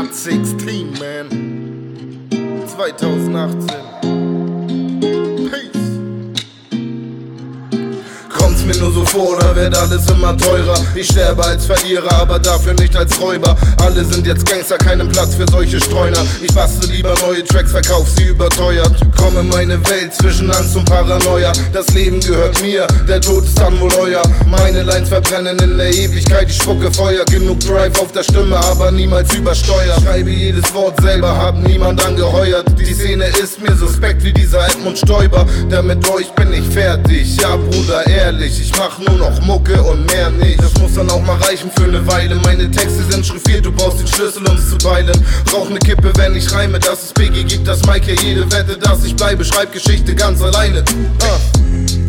Hard 16, man. 2018. Peace. Kommt's mir nur so vor, da wird alles immer teurer. Ich sterbe als Verlierer, aber dafür nicht als Räuber. Alle sind jetzt Gangster, keinen Platz für solche Streuner. Ich bastel lieber neue Tracks, verkauf sie überteuert. Komme meine Welt zwischen Angst und Paranoia. Das Leben gehört mir, der Tod ist dann wohl euer. Meine Lines verbrennen in der Ewigkeit, ich spucke Feuer. Genug Drive auf der Stimme, aber niemals übersteuert. Schreibe jedes Wort selber, hab niemand angeheuert. Die Szene ist mir suspekt wie dieser Edmund Stoiber. Denn mit euch bin ich fertig, ja Bruder, ehrlich. Ich mach nur noch Mucke und mehr nicht. Das muss dann auch mal reichen für ne Weile. Meine Texte Schlüssel, um's zu weilen. Rauch ne Kippe, wenn ich reime, dass es Biggie gibt, das Mike hier jede Wette, dass ich bleibe. Schreib Geschichte ganz alleine. Ah.